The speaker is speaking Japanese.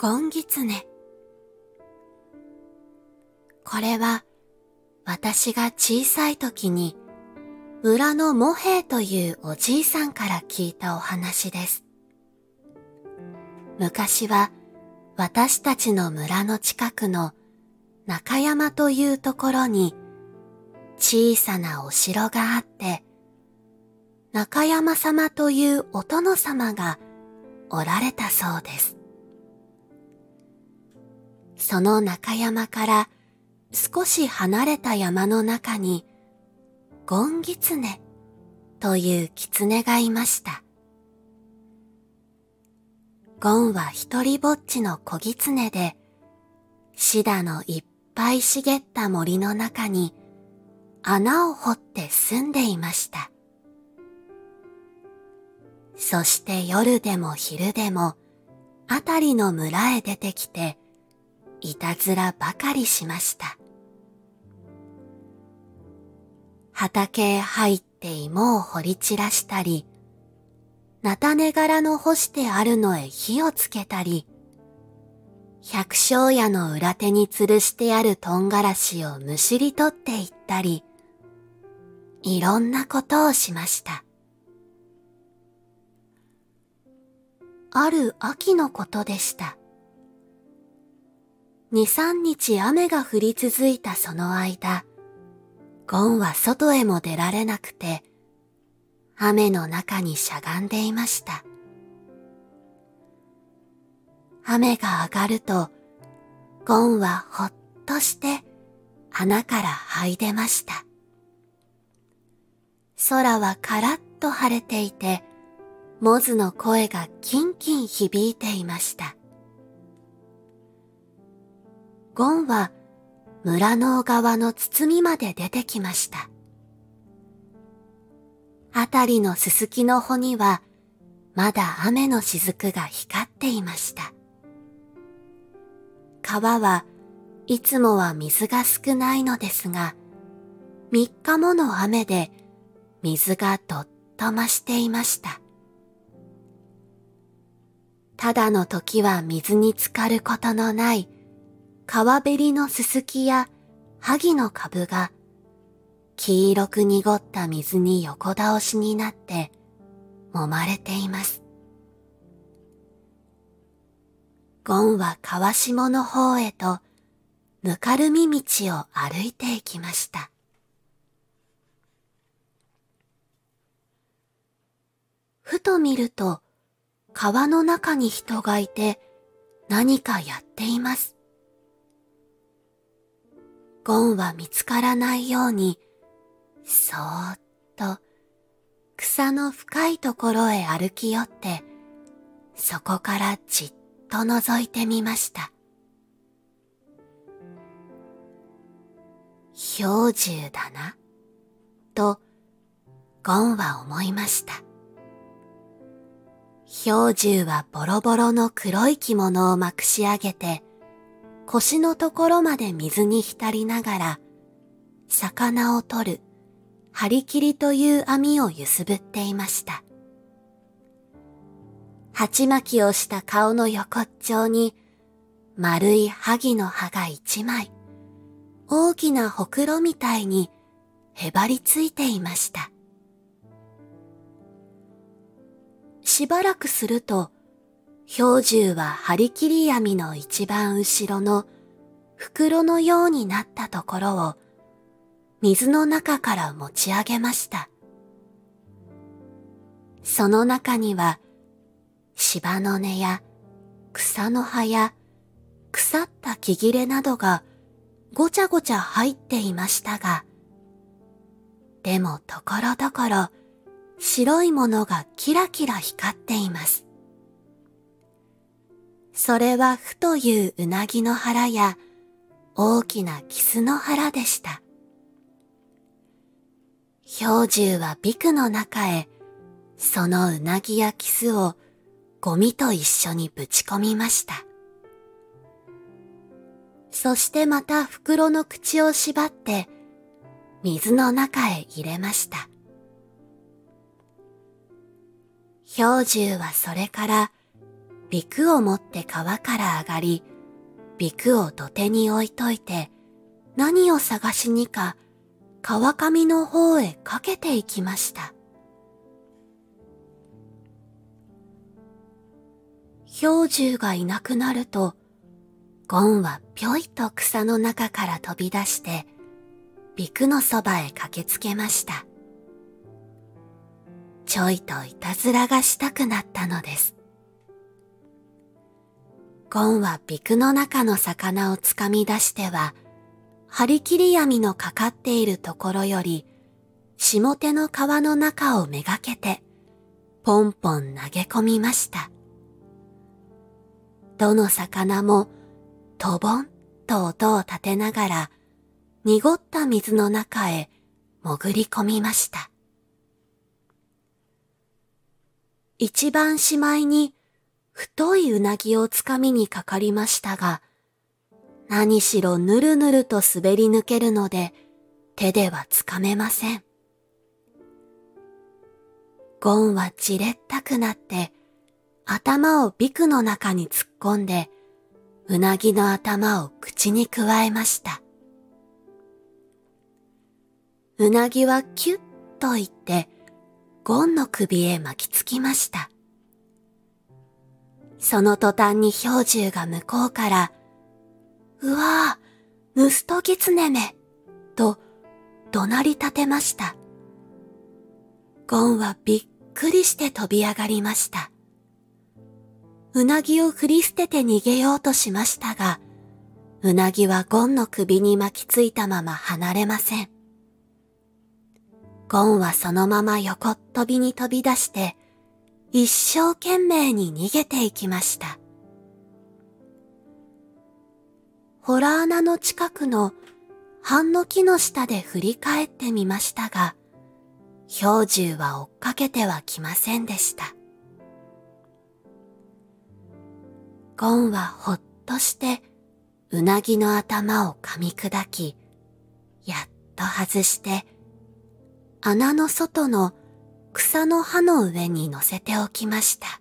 ゴンギツネ。これは私が小さい時に村のモヘイというおじいさんから聞いたお話です。昔は私たちの村の近くの中山というところに小さなお城があって、中山様というお殿様がおられたそうです。その中山から少し離れた山の中にゴンギツネという狐がいました。ゴンは一人ぼっちの小狐で、シダのいっぱい茂った森の中に穴を掘って住んでいました。そして夜でも昼でも、あたりの村へ出てきて、いたずらばかりしました。畑へ入って芋を掘り散らしたり、菜種柄の干してあるのへ火をつけたり、百姓屋の裏手に吊るしてある唐辛子をむしり取っていったり、いろんなことをしました。ある秋のことでした。二三日雨が降り続いたその間、ゴンは外へも出られなくて、雨の中にしゃがんでいました。雨が上がると、ゴンはほっとして穴から這い出ました。空はカラッと晴れていて、モズの声がキンキン響いていました。ゴンは村の小川の包みまで出てきました。あたりのすすきの穂にはまだ雨の雫が光っていました。川はいつもは水が少ないのですが、三日もの雨で水がどっと増していました。ただの時は水に浸かることのない川べりのすすきや萩の株が黄色く濁った水に横倒しになって揉まれています。ゴンは川下の方へとぬかるみ道を歩いていきました。ふと見ると川の中に人がいて何かやっています。ゴンは見つからないようにそーっと草の深いところへ歩き寄って、そこからじっと覗いてみました。氷柱だな、と、ゴンは思いました。氷柱はボロボロの黒い着物をまくし上げて、腰のところまで水に浸りながら、魚を取る張り切りという網を揺すぶっていました。鉢巻きをした顔の横っちょに丸い萩の葉が一枚、大きなほくろみたいにへばりついていました。しばらくすると、氷柱は張り切り網の一番後ろの袋のようになったところを水の中から持ち上げました。その中には芝の根や草の葉や腐った木切れなどがごちゃごちゃ入っていましたが、でもところどころ白いものがキラキラ光っています。それはふといううなぎの腹や大きなキスの腹でした。氷柱はビクの中へ、そのうなぎやキスをゴミと一緒にぶち込みました。そしてまた袋の口を縛って水の中へ入れました。氷柱はそれからビクを持って川から上がり、ビクを土手に置いといて、何を探しにか川上の方へかけていきました。氷柱がいなくなると、ゴンはぴょいと草の中から飛び出して、ビクのそばへ駆けつけました。ちょいといたずらがしたくなったのです。ゴンはビクの中の魚をつかみ出しては、張り切り網のかかっているところより、下手の川の中をめがけて、ポンポン投げ込みました。どの魚も、とぼんと音を立てながら、濁った水の中へ潜り込みました。一番しまいに太いうなぎをつかみにかかりましたが、何しろぬるぬると滑り抜けるので手ではつかめません。ゴンはじれったくなって頭をビクの中に突っ込んでうなぎの頭を口にくわえました。うなぎはキュッと言ってゴンの首へ巻きつきました。その途端に氷柱が向こうから、うわぁ、ヌストギツネめ、と怒鳴り立てました。ゴンはびっくりして飛び上がりました。うなぎを振り捨てて逃げようとしましたが、うなぎはゴンの首に巻きついたまま離れません。ゴンはそのまま横っ飛びに飛び出して、一生懸命に逃げていきました。ホラー穴の近くの半の木の下で振り返ってみましたが、氷柱は追っかけてはきませんでした。ゴンはほっとしてうなぎの頭を噛み砕き、やっと外して穴の外の草の葉の上に乗せておきました。